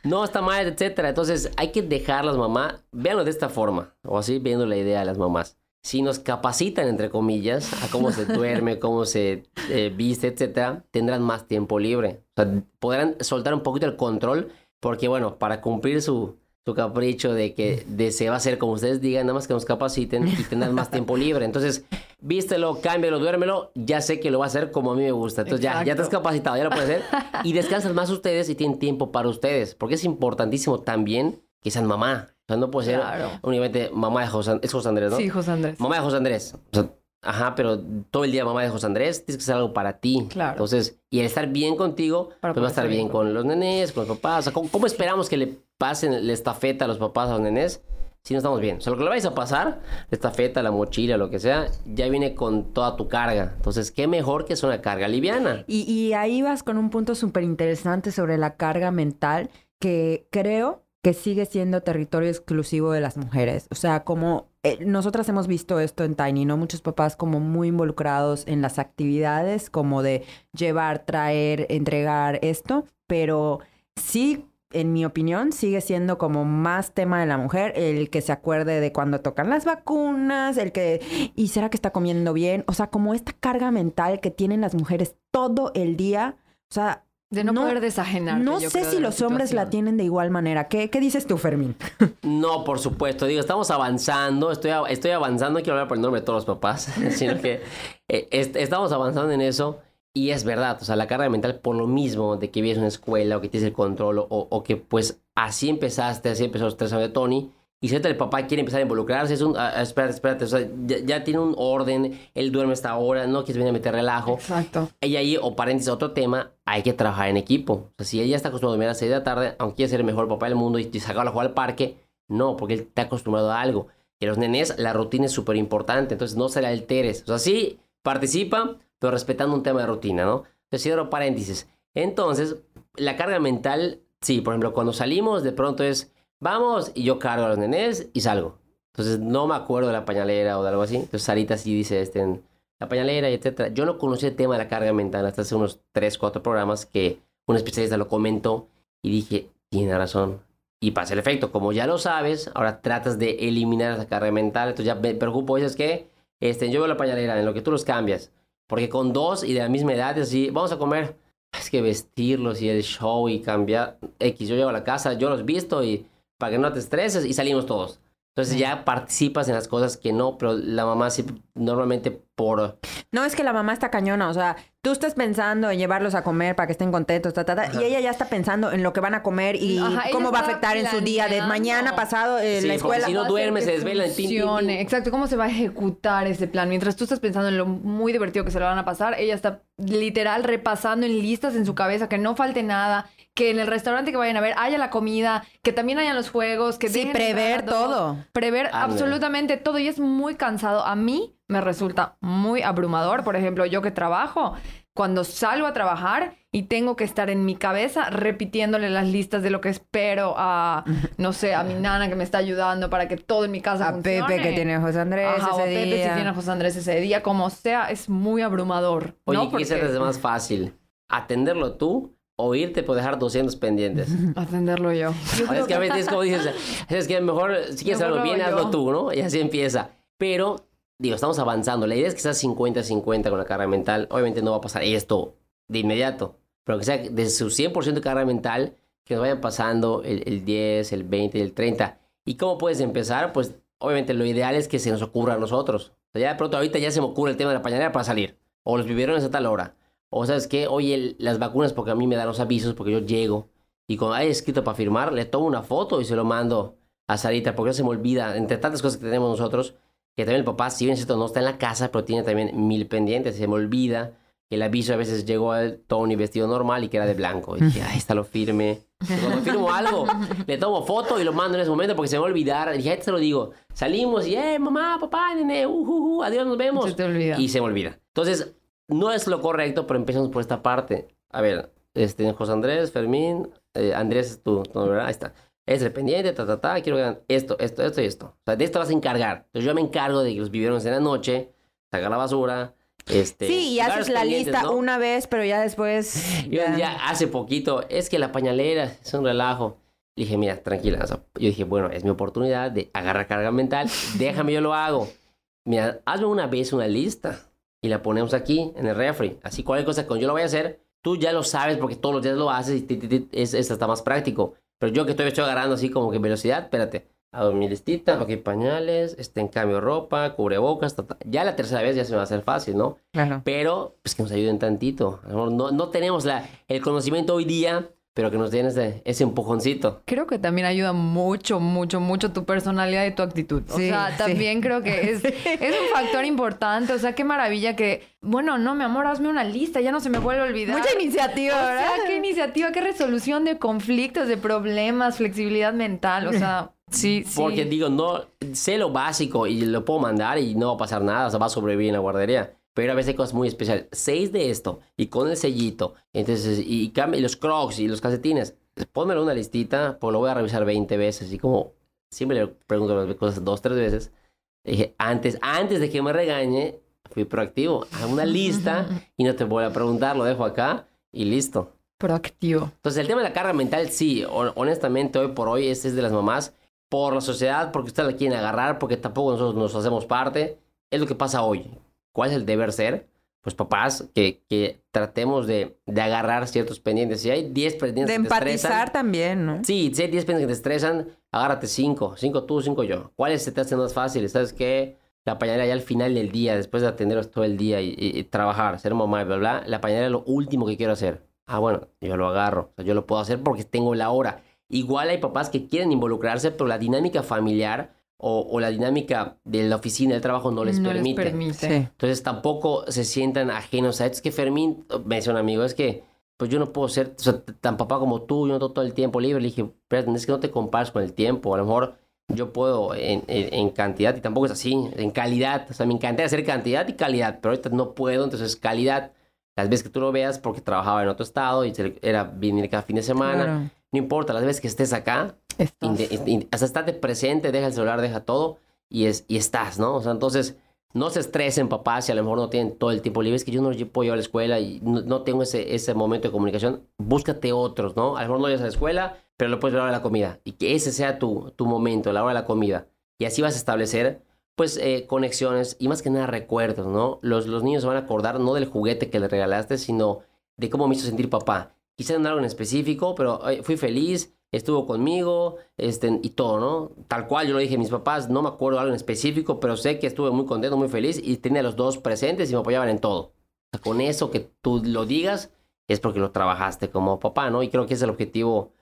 No está mal, etcétera. Entonces hay que dejarlas, mamá. Véanlo de esta forma, o así viendo la idea de las mamás. Si nos capacitan, entre comillas, a cómo se duerme, cómo se eh, viste, etcétera, tendrán más tiempo libre. O sea, podrán soltar un poquito el control, porque bueno, para cumplir su, su capricho de que de se va a hacer como ustedes digan, nada más que nos capaciten y tendrán más tiempo libre. Entonces, vístelo, cámbialo, duérmelo, ya sé que lo va a hacer como a mí me gusta. Entonces ya, ya te has Exacto. capacitado, ya lo puedes hacer. Y descansan más ustedes y tienen tiempo para ustedes, porque es importantísimo también que sean mamá. O sea, no puede ser Claro. únicamente mamá de José, es José Andrés, ¿no? Sí, José Andrés. Mamá de José Andrés. O sea, ajá, pero todo el día mamá de José Andrés, tienes que hacer algo para ti. Claro. Entonces, y el estar bien contigo, Para pues va a estar bien bien con los nenes, con los papás. O sea, ¿cómo, cómo esperamos que le pasen la estafeta a los papás a los nenes si no estamos bien? O sea, lo que le vais a pasar, la estafeta, la mochila, lo que sea, ya viene con toda tu carga. Entonces, qué mejor que es una carga liviana. Y, y ahí vas con un punto súper interesante sobre la carga mental que creo que sigue siendo territorio exclusivo de las mujeres. O sea, como eh, nosotras hemos visto esto en Tiny, ¿no? Muchos papás como muy involucrados en las actividades, como de llevar, traer, entregar esto, pero sí, en mi opinión, sigue siendo como más tema de la mujer, el que se acuerde de cuando tocan las vacunas, el que, ¿y será que está comiendo bien? O sea, como esta carga mental que tienen las mujeres todo el día, o sea, De no, No- poder desajenarte. no yo sé creo, si los hombres la tienen de igual manera. ¿Qué, qué dices tú, Fermín? No, por supuesto. Digo, estamos avanzando. Estoy, estoy avanzando. No quiero hablar por el nombre de todos los papás, sino que eh, est- estamos avanzando en eso. Y es verdad, o sea, la carga mental por lo mismo de que vives en una escuela o que tienes el control o, o que pues así empezaste, así empezó los tres años de Tony. Y si ahorita el papá quiere empezar a involucrarse, es un, ah, ah, espérate, espérate, o sea, ya, ya tiene un orden, él duerme hasta ahora, no quieres venir a meter relajo. Exacto. Y ahí, o paréntesis, otro tema, hay que trabajar en equipo. O sea, si ella está acostumbrado a dormir a las 6 de la tarde, aunque quiere ser el mejor papá del mundo y, y sacarlo a jugar al parque, no, porque él está acostumbrado a algo. Y los nenes, la rutina es súper importante, entonces no se la alteres. O sea, sí, participa, pero respetando un tema de rutina, ¿no? Entonces, cierro paréntesis. Entonces, la carga mental, sí, por ejemplo, cuando salimos, de pronto es, vamos, y yo cargo a los nenes y salgo. Entonces, no me acuerdo de la pañalera o de algo así. Entonces, Sarita sí dice, este, en la pañalera y etcétera. Yo no conocí el tema de la carga mental hasta hace unos 3, 4 programas que un especialista lo comentó y dije, tiene razón. Y pasa el efecto, como ya lo sabes, ahora tratas de eliminar esa carga mental, entonces ya me preocupo, dices que este, yo veo la pañalera en lo que tú los cambias, porque con dos y de la misma edad, es así, vamos a comer, es que vestirlos y el show y cambiar X, yo llego a la casa, yo los visto y para que no te estreses y salimos todos. Entonces ya participas en las cosas que no, pero la mamá sí normalmente por... No, es que la mamá está cañona, o sea, tú estás pensando en llevarlos a comer para que estén contentos, ta, ta, ta, y ella ya está pensando en lo que van a comer y Ajá, cómo va a afectar en su día de mañana pasado en Sí, la escuela. si no duerme, se desvela, tin, funcione. Exacto, cómo se va a ejecutar ese plan. Mientras tú estás pensando en lo muy divertido que se lo van a pasar, ella está literal repasando en listas en su cabeza que no falte nada, que en el restaurante que vayan a ver haya la comida, que también hayan los juegos, que Sí, prever a todo. Prever absolutamente todo y es muy cansado. A mí me resulta muy abrumador. Por ejemplo, yo que trabajo, cuando salgo a trabajar y tengo que estar en mi cabeza repitiéndole las listas de lo que espero a, no sé, a mi nana que me está ayudando para que todo en mi casa A funcione. Pepe que tiene José Andrés Ajá, o ese a Pepe día. si tiene a José Andrés ese día, como sea, es muy abrumador. Oye, ¿no? ¿qué se te hace más fácil? ¿Atenderlo tú o irte por dejar 200 pendientes? Atenderlo yo. Ah, es que a veces es como dices, es que mejor si quieres hacerlo lo bien, hazlo yo. tú, ¿no? Y así empieza. Pero, digo, estamos avanzando. La idea es que seas 50-50 con la carga mental. Obviamente no va a pasar esto de inmediato, pero que sea de su 100% de carga mental, que nos vayan pasando el, el 10, el 20 y el 30. ¿Y cómo puedes empezar? Pues, obviamente, lo ideal es que se nos ocurra a nosotros. O sea, ya de pronto ahorita ya se me ocurre el tema de la pañalera para salir. O los biberones a tal hora. O sabes qué, oye, el- las vacunas porque a mí me dan los avisos porque yo llego y cuando hay escrito para firmar, le tomo una foto y se lo mando a Sarita porque no se me olvida, entre tantas cosas que tenemos nosotros, que también el papá, si bien es cierto, no está en la casa, pero tiene también mil pendientes, se me olvida. El aviso a veces llegó al Tony vestido normal y que era de blanco. Y dije, ahí está lo firme. Cuando firmo algo, le tomo foto y lo mando en ese momento porque se me va a olvidar. Y dije, ahí te lo digo. Salimos y, eh, mamá, papá, nene, uh, uh, uh, adiós, nos vemos. Se te olvida. Y se me olvida. Entonces, no es lo correcto, pero empezamos por esta parte. A ver, este, José Andrés, Fermín, eh, Andrés es tu- ¿verdad? Ahí está. Es dependiente, ta, ta, ta, quiero hagan esto, esto, esto y esto. O sea, de esto vas a encargar. Entonces yo me encargo de que los biberones en la noche, sacar la basura, este... Sí, y haces la lista ¿no? una vez, pero ya después... Yo ya hace poquito, es que la pañalera es un relajo. Le dije, mira, tranquila. o sea, yo dije, bueno, es mi oportunidad de agarrar carga mental. Déjame, yo lo hago. Mira, hazme una vez una lista y la ponemos aquí en el refri. Así cualquier cosa que yo lo voy a hacer, tú ya lo sabes porque todos los días lo haces y ti, ti, ti, es, es hasta más práctico. Pero yo que estoy, estoy agarrando así como que velocidad, espérate. Hago mi listita, ok, pañales, este, en cambio ropa, cubrebocas, ta, ta. ya la tercera vez ya se me va a hacer fácil, ¿no? Claro. pero pues que nos ayuden tantito. A no, no tenemos la, el conocimiento hoy día, pero que nos den ese, ese empujoncito. Creo que también ayuda mucho, mucho, mucho tu personalidad y tu actitud. O Sí, sea, sí. también creo que es, es un factor importante. O sea, qué maravilla que, bueno, no, mi amor, hazme una lista, ya no se me vuelve a olvidar. Mucha iniciativa, O ¿verdad? sea, qué iniciativa, qué resolución de conflictos, de problemas, flexibilidad mental. O sea, sí, sí. Porque digo, no sé lo básico y lo puedo mandar y no va a pasar nada, o sea, va a sobrevivir en la guardería. Pero a veces hay cosas muy especiales. Seis de esto y con el sellito. Entonces, y, y los crocs y los calcetines. Pónmelo en una listita, pues lo voy a revisar 20 veces. Y como siempre le pregunto las cosas dos, tres veces. Dije, antes, antes de que me regañe, fui proactivo. Haz una lista y no te voy a preguntar, lo dejo acá y listo. Proactivo. Entonces, el tema de la carga mental, sí, hon- honestamente, hoy por hoy, este es de las mamás, por la sociedad, porque ustedes la quieren agarrar, porque tampoco nosotros nos hacemos parte. Es lo que pasa hoy. ¿Cuál es el deber ser? Pues papás, que, que tratemos de, de agarrar ciertos pendientes. Si hay 10 pendientes De que te estresan, empatizar también, ¿no? Sí, si hay 10 pendientes que te estresan, agárrate 5. 5 tú, 5 yo. ¿Cuáles se te hacen más fáciles? ¿Sabes qué? La pañalera ya al final del día, después de atenderos todo el día y, y- y trabajar, ser mamá y bla, bla, la pañalera es lo último que quiero hacer. Ah, bueno, yo lo agarro. O sea, yo lo puedo hacer porque tengo la hora. Igual hay papás que quieren involucrarse, pero la dinámica familiar o, o la dinámica de la oficina, del trabajo no les permite. permite. Sí. Entonces tampoco se sientan ajenos a esto. Es que Fermín, me decía un amigo, es que pues yo no puedo ser o sea, tan papá como tú, yo no tengo todo el tiempo libre. Le dije, pero es que no te compares con el tiempo. A lo mejor yo puedo en, en- en cantidad y tampoco es así, en calidad. O sea, me encantaría hacer cantidad y calidad, pero ahorita no puedo, entonces calidad. Las veces que tú lo veas porque trabajaba en otro estado y era venir cada fin de semana. Claro. No importa, las veces que estés acá, hasta estate presente, deja el celular, deja todo y, es, y estás, ¿no? O sea, entonces no se estresen papás si a lo mejor no tienen todo el tiempo libre. Es que yo no puedo llevar a la escuela y no, no tengo ese, ese momento de comunicación. Búscate otros, ¿no? A lo mejor no llegas a la escuela, pero lo puedes ver a la hora de la comida. Y que ese sea tu, tu momento, la hora de la comida. Y así vas a establecer, pues, eh, conexiones y más que nada recuerdos, ¿no? Los, los niños se van a acordar no del juguete que le regalaste, sino de cómo me hizo sentir papá. Quizá en algo en específico, pero "Ay, fui feliz, estuvo conmigo, este, y todo, ¿no? Tal cual yo lo dije a mis papás, no me acuerdo de algo en específico, pero sé que estuve muy contento, muy feliz y tenía a los dos presentes y me apoyaban en todo. Con eso que tú lo digas es porque lo trabajaste como papá, ¿no? Y creo que es el objetivo,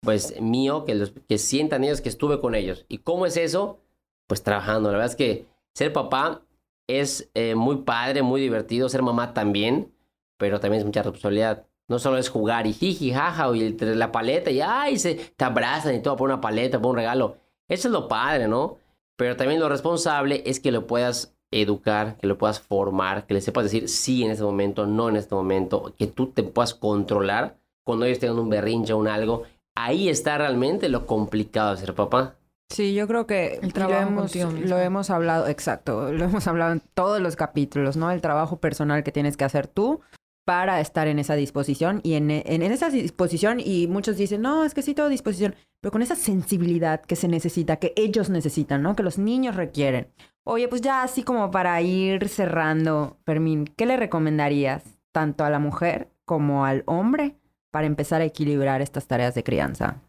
pues, mío, que, los, que sientan ellos que estuve con ellos. ¿Y cómo es eso? Pues trabajando. La verdad es que ser papá es eh, muy padre, muy divertido, ser mamá también, pero también es mucha responsabilidad. No solo es jugar y jiji, jaja, y la paleta, y ay, se, te abrazan y todo por una paleta, por un regalo. Eso es lo padre, ¿no? Pero también lo responsable es que lo puedas educar, que lo puedas formar, que le sepas decir sí en este momento, no en este momento, que tú te puedas controlar cuando ellos tengan un berrinche o un algo. Ahí está realmente lo complicado de ser papá. Sí, yo creo que El trabajo lo, hemos, lo hablado, exacto, lo hemos hablado en todos los capítulos, ¿no? El trabajo personal que tienes que hacer tú para estar en esa disposición y en, en, en esa disposición y muchos dicen, no, es que sí tengo disposición, pero con esa sensibilidad que se necesita, que ellos necesitan, ¿no? Que los niños requieren. Oye, pues ya así como para ir cerrando, Fermín, ¿qué le recomendarías tanto a la mujer como al hombre para empezar a equilibrar estas tareas de crianza?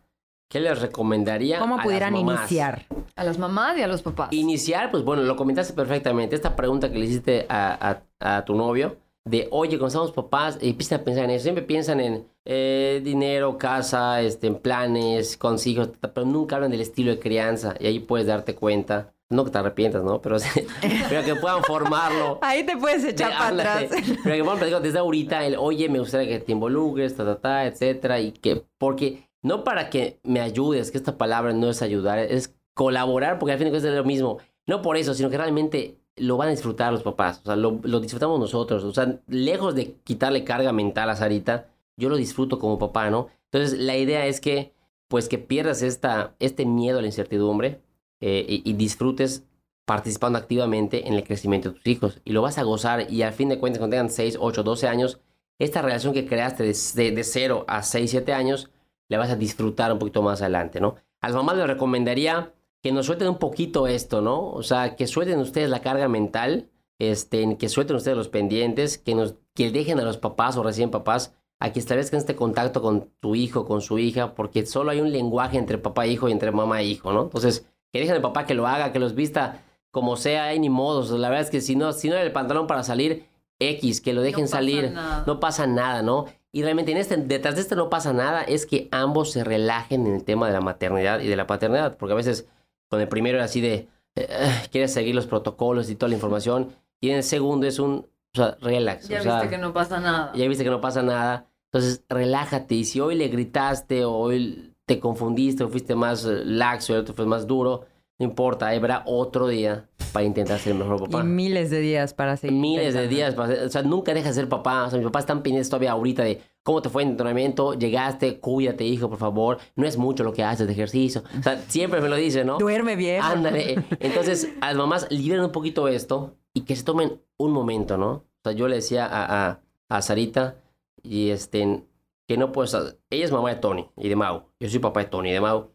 ¿Qué les recomendaría? a ¿Cómo las pudieran mamás? iniciar? A las mamás y a los papás. Iniciar, pues bueno, lo comentaste perfectamente. Esta pregunta que le hiciste a, a- a tu novio, de oye, cuando estamos papás, y empiezan a pensar en eso. Siempre piensan en eh, dinero, casa, este, en planes, con hijos, pero nunca hablan del estilo de crianza. Y ahí puedes darte cuenta. No que te arrepientas, ¿no? Pero, pero que puedan formarlo. Ahí te puedes echar De- para atrás. Pero que puedan platicar desde ahorita el, oye, me gustaría que te involucres, ta, ta, ta, etcétera. Y que, porque no para que me ayudes, que esta palabra no es ayudar, es colaborar, porque al fin de cuentas es lo mismo. No por eso, sino que realmente lo van a disfrutar los papás. O sea, lo, disfrutamos nosotros. O sea, lejos de quitarle carga mental a Sarita, yo lo disfruto como papá, ¿no? Entonces, la idea es que, pues, que pierdas esta, este miedo a la incertidumbre eh, y, y disfrutes participando activamente en el crecimiento de tus hijos. Y lo vas a gozar y al fin de cuentas, cuando tengan 6, 8, 12 años, esta relación que creaste de, de, de 0 a 6, 7 años, la vas a disfrutar un poquito más adelante, ¿no? A las mamás les recomendaría que nos suelten un poquito esto, ¿no? O sea, que suelten ustedes la carga mental, este, que suelten ustedes los pendientes, que, nos, que dejen a los papás o recién papás a que establezcan este contacto con tu hijo, con su hija, porque solo hay un lenguaje entre papá e hijo y entre mamá e hijo, ¿no? Entonces, que dejen al papá que lo haga, que los vista como sea, hay ni modos. La verdad es que si no, si no el pantalón para salir, X, que lo dejen No salir, nada. no pasa nada, ¿no? Y realmente en este, detrás de este no pasa nada, es que ambos se relajen en el tema de la maternidad y de la paternidad, porque a veces con el primero era así de, eh, quieres seguir los protocolos y toda la información, y en el segundo es un, o sea, relax. Ya o sea, viste que no pasa nada. ya viste que no pasa nada. Entonces, relájate. Y si hoy le gritaste o hoy te confundiste o fuiste más eh, laxo el otro fue más duro, no importa, habrá otro día para intentar ser el mejor papá. Y miles de días para seguir. Miles de días, para ser- o sea, nunca dejas de ser papá. O sea, mis papás están pendientes todavía ahorita de cómo te fue en entrenamiento, llegaste, cuídate, hijo, por favor. No es mucho lo que haces de ejercicio. O sea, siempre me lo dicen, ¿no? Duerme bien. Ándale. Entonces, a las mamás liberen un poquito esto y que se tomen un momento, ¿no? O sea, yo le decía a, a, a Sarita y este, que no puedes... Ella es mamá de Tony y de Mau. Yo soy papá de Tony y de Mau.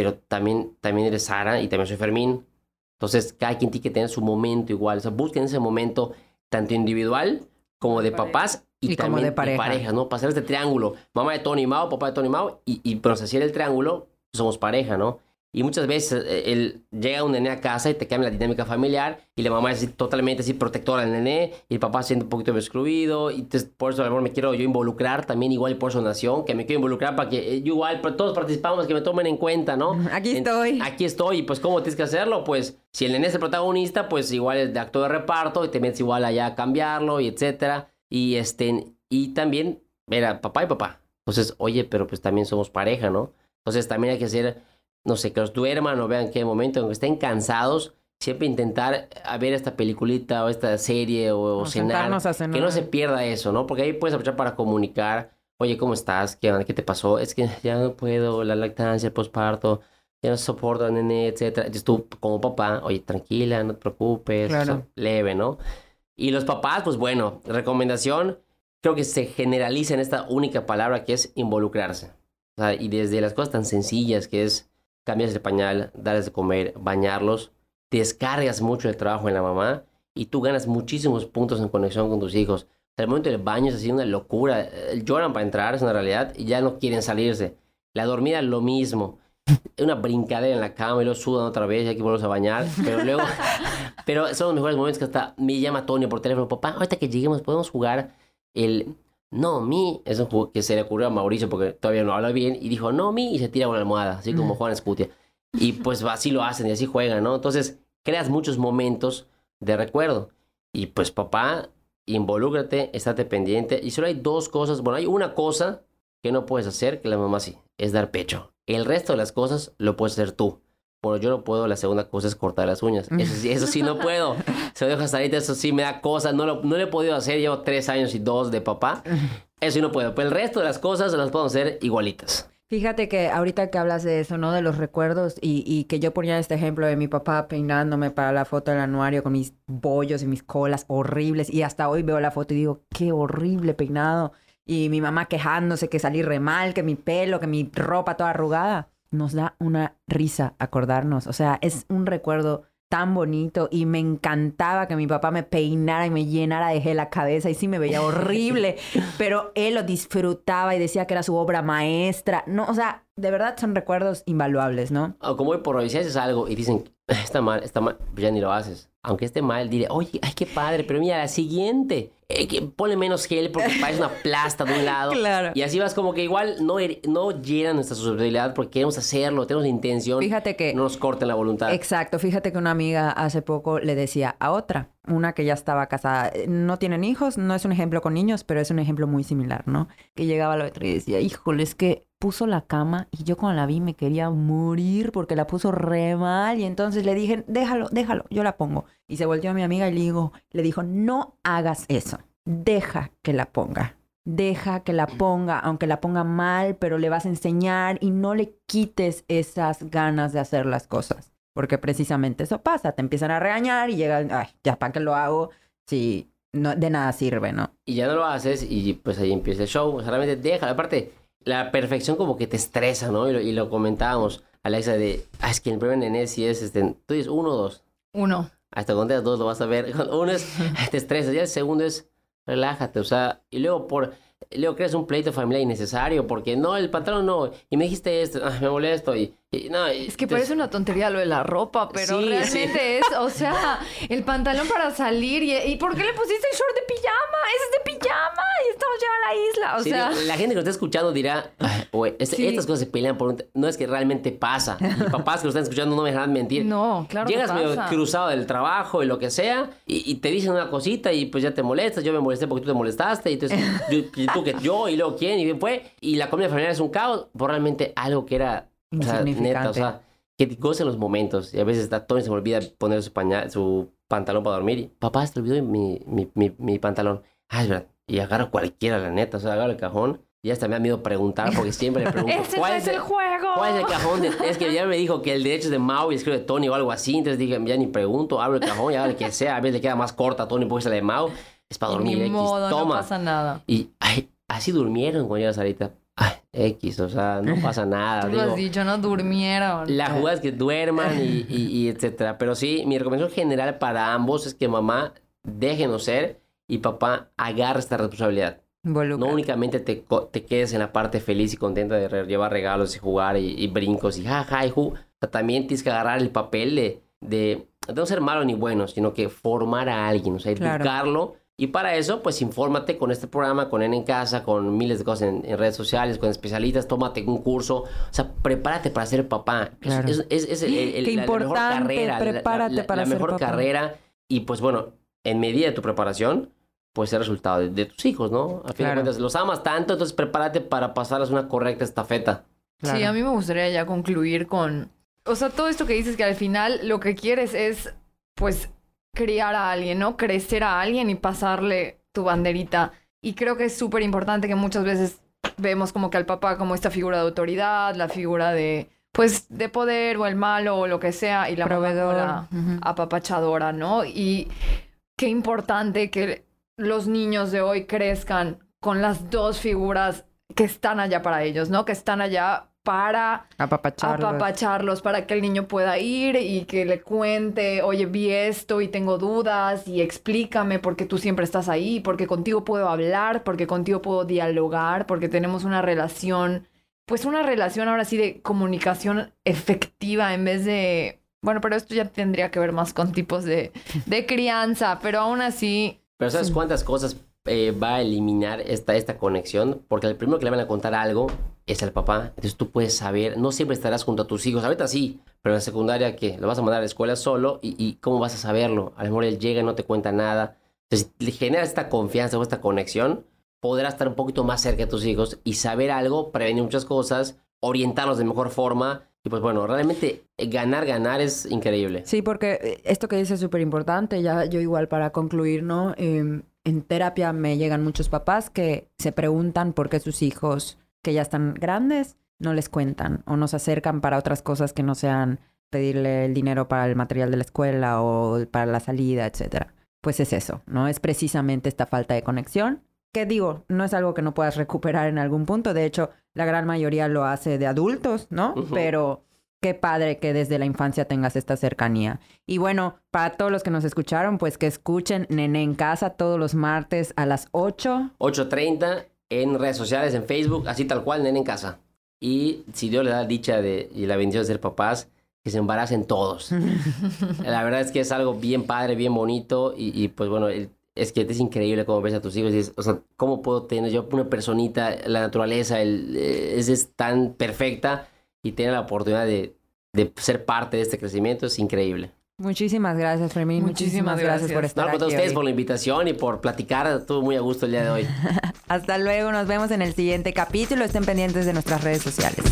Pero también, también eres Sara y también soy Fermín. Entonces, cada quien tiene que tener su momento igual. O sea, busquen ese momento tanto individual como de De pareja. papás y, Y como también de pareja. ¿no? Pasar este triángulo. Mamá de Tony y Mau, papá de Tony y Mau. Y, y pero si así era el triángulo, somos pareja, ¿no? Y muchas veces eh, él llega un nene a casa y te cambia la dinámica familiar y la mamá es así, totalmente así protectora del nene y el papá se siente un poquito excluido y entonces, por eso a lo mejor me quiero yo involucrar también igual por su nación, que me quiero involucrar para que eh, yo igual, todos participamos, que me tomen en cuenta, ¿no? Aquí En- estoy. Aquí estoy y pues ¿cómo tienes que hacerlo? Pues si el nene es el protagonista, pues igual es de acto de reparto y te metes igual allá a cambiarlo y etcétera. Y este, y también, mira, papá y papá. Entonces, oye, pero pues también somos pareja, ¿no? Entonces también hay que hacer, no sé, que los duerman o vean qué momento, aunque estén cansados, siempre intentar a ver esta peliculita o esta serie o, cenar. Que no se pierda eso, ¿no? Porque ahí puedes aprovechar para comunicar. Oye, ¿cómo estás? ¿Qué? ¿Qué te pasó? Es que ya no puedo, la lactancia, el posparto, ya no soporto nene, etcétera. Entonces tú, como papá, oye, tranquila, no te preocupes, o sea, Claro. leve, ¿no? Y los papás, pues bueno, recomendación, creo que se generaliza en esta única palabra que es involucrarse. O sea, y desde las cosas tan sencillas que es cambiarles el pañal, darles de comer, bañarlos, descargas mucho el trabajo en la mamá y tú ganas muchísimos puntos en conexión con tus hijos. Sea, el momento del baño es así una locura. Eh, Lloran para entrar, es una realidad, y ya no quieren salirse. La dormida, lo mismo. Una brincadera en la cama y luego sudan otra vez y hay que volverlos a bañar. Pero luego, pero son los mejores momentos que hasta me llama Tony por teléfono. Papá, ahorita que lleguemos podemos jugar el... No, mi, es un juego que se le ocurrió a Mauricio porque todavía no habla bien y dijo, no, mi, y se tira una almohada, así como Juan Escutia. Y pues así lo hacen y así juegan, ¿no? Entonces, creas muchos momentos de recuerdo. Y pues papá, involúcrate, estate pendiente. Y solo hay dos cosas, bueno, hay una cosa que no puedes hacer que la mamá sí, es dar pecho. El resto de las cosas lo puedes hacer tú. Bueno, yo no puedo, la segunda cosa es cortar las uñas. Eso sí, eso sí no puedo. Se lo dejo hasta ahorita, eso sí me da cosa. No lo, no lo he podido hacer, llevo tres años y dos de papá. Eso sí no puedo. Pero el resto de las cosas las puedo hacer igualitas. Fíjate que ahorita que hablas de eso, ¿no? De los recuerdos y, y que yo ponía este ejemplo de mi papá peinándome para la foto del anuario con mis bollos y mis colas horribles y hasta hoy veo la foto y digo, qué horrible peinado. Y mi mamá quejándose que salí re mal, que mi pelo, que mi ropa toda arrugada. Nos da una risa acordarnos. O sea, es un recuerdo tan bonito y me encantaba que mi papá me peinara y me llenara de gel la cabeza y sí me veía horrible, pero él lo disfrutaba y decía que era su obra maestra. No, o sea, de verdad son recuerdos invaluables, ¿no? O como hoy por hoy, si haces algo y dicen, está mal, está mal, pues ya ni lo haces. Aunque esté mal, diré, oye, ay, qué padre, pero mira, la siguiente, eh, que ponle menos gel porque parece una plasta de un lado. Claro. Y así vas como que igual no, her- no llenan nuestra susceptibilidad porque queremos hacerlo, tenemos intención. Fíjate que... No nos corten la voluntad. Exacto, fíjate que una amiga hace poco le decía a otra, una que ya estaba casada, eh, no tienen hijos, no es un ejemplo con niños, pero es un ejemplo muy similar, ¿no? Que llegaba la otra y decía, híjole, es que puso la cama y yo cuando la vi me quería morir porque la puso re mal y entonces le dije, déjalo, déjalo, yo la pongo. Y se volteó a mi amiga y le digo, le dijo, no hagas eso, deja que la ponga. deja que la ponga, aunque la ponga mal, pero le vas a enseñar y no le quites esas ganas de hacer las cosas. Porque precisamente eso pasa, te empiezan a regañar y llegan, ay, ya para qué lo hago si no, de nada sirve, ¿no? Y ya no lo haces y pues ahí empieza el show. O sea, realmente deja. Aparte, la perfección como que te estresa, ¿no? Y lo, y lo comentábamos, Alexa, de, ah, es que el primer nené sí es, este, tú dices uno o dos. Uno. Hasta cuando tengas dos lo vas a ver. Uno es, te estresas. Ya el segundo es, relájate. O sea, y luego por luego creas un pleito familiar innecesario porque no, el pantalón no, y me dijiste esto, ah, me molesto y, y no. y Es que parece una tontería lo de la ropa, pero Sí, realmente es, o sea, el pantalón para salir y, ¿y por qué le pusiste el short de pijama? Ese es de pijama y estamos ya a la isla, o Sí, sea, la gente que lo está escuchando dirá, "Ay, güey, este- Sí. estas cosas se pelean por un... No es que realmente pasa. Y papás que lo están escuchando no me dejarán mentir. no, claro que Llegas medio cruzado del trabajo y lo que sea, y, te dicen una cosita y pues ya te molestas. Yo me molesté porque tú te molestaste, y entonces yo, y tú que yo, y luego quién, y bien fue. Y la comida familiar es un caos, por realmente algo que era, o sea, neta, o sea, que gocen los momentos. Y a veces está Tony se me olvida poner su, pañal, su pantalón para dormir. Y, papá, se te olvidó mi, mi, mi, mi pantalón. Ah, es verdad. Y agarro cualquiera, la neta, o sea, agarro el cajón. Y hasta me da miedo preguntar porque siempre le pregunto, ese no ¿cuál es el juego. ¿Cuál es el cajón? de- es que ya me dijo que el derecho es de Mau y escribe de Tony o algo así. Entonces dije, ya ni pregunto, abro el cajón y hago el que sea. A veces le queda más corta a Tony porque es la de Mau. Es para dormir, Ni X. modo, Toma. no pasa nada. Y ay, así durmieron cuando llegas ahorita. X, o sea, no pasa nada. Tú lo digo. has dicho, no durmieron. La jugada es que duerman y, y, y etcétera. Pero sí, mi recomendación general para ambos es que mamá déjenos ser y papá agarre esta responsabilidad. No únicamente te, te quedes en la parte feliz y contenta de llevar regalos y jugar y, y brincos y jaja y ju. O sea, también tienes que agarrar el papel de, de, de no ser malo ni bueno, sino que formar a alguien, o sea, Claro. Y para eso, pues infórmate con este programa, con N en casa, con miles de cosas en, en redes sociales, con especialistas, tómate un curso. O sea, prepárate para ser papá. Claro. Es, es- es el- el- Qué la, la mejor importante, carrera. la- la- prepárate la- para la ser mejor papá. carrera. Y pues bueno, en medida de tu preparación, pues el resultado de, de tus hijos, ¿no? A fin Claro. de cuentas, los amas tanto, entonces prepárate para pasarles una correcta estafeta. Claro. Sí, a mí me gustaría ya concluir con... O sea, todo esto que dices que al final lo que quieres es, pues, criar a alguien, ¿no? Crecer a alguien y pasarle tu banderita. Y creo que es súper importante que muchas veces vemos como que al papá como esta figura de autoridad, la figura de, pues, de poder o el malo o lo que sea, y la mamá como Proveedor. la Ujú. apapachadora, ¿no? Y qué importante que los niños de hoy crezcan con las dos figuras que están allá para ellos, ¿no? Que están allá para Apapacharlos. apapacharlos, para que el niño pueda ir y que le cuente, oye, vi esto y tengo dudas y explícame porque tú siempre estás ahí, porque contigo puedo hablar, porque contigo puedo dialogar, porque tenemos una relación, pues una relación ahora sí de comunicación efectiva en vez de... Bueno, pero esto ya tendría que ver más con tipos de, de crianza, pero aún así... Pero ¿sabes cuántas cosas eh, va a eliminar esta, esta conexión? Porque el primero que le van a contar algo es el papá. Entonces tú puedes saber, no siempre estarás junto a tus hijos. Ahorita sí, pero en la secundaria, ¿qué? Lo vas a mandar a la escuela solo y, ¿cómo vas a saberlo? A lo mejor él llega y no te cuenta nada. Entonces, si le generas esta confianza o esta conexión, podrás estar un poquito más cerca de tus hijos y saber algo, prevenir muchas cosas, orientarlos de mejor forma. Y pues bueno, realmente eh, ganar, ganar es increíble. Sí, porque eh, esto que dices es súper importante. Ya yo igual para concluir, ¿no? Eh, en terapia me llegan muchos papás que se preguntan por qué sus hijos, que ya están grandes, no les cuentan o nos acercan para otras cosas que no sean pedirle el dinero para el material de la escuela o para la salida, etcétera. Pues es eso, ¿no? Es precisamente esta falta de conexión. Que digo, no es algo que no puedas recuperar en algún punto. De hecho, la gran mayoría lo hace de adultos, ¿no? Pero qué padre que desde la infancia tengas esta cercanía. Y bueno, para todos los que nos escucharon, pues que escuchen Nene en Casa todos los martes a las 8. 8.30 en redes sociales, en Facebook, así tal cual, nene en casa. Y si Dios le da dicha de, y la bendición de ser papás, que se embaracen todos. la verdad es que es algo bien padre, bien bonito y, y, pues bueno, el- es que es increíble cómo ves a tus hijos y dices, o sea, ¿cómo puedo tener yo una personita, la naturaleza, el, eh, es, es tan perfecta y tener la oportunidad de, de ser parte de este crecimiento es increíble. Muchísimas gracias, Fermín. Muchísimas, Muchísimas gracias. por estar No, pues a aquí ustedes hoy. por la invitación y por platicar, estuvo muy a gusto el día de hoy. Hasta luego, nos vemos en el siguiente capítulo. Estén pendientes de nuestras redes sociales.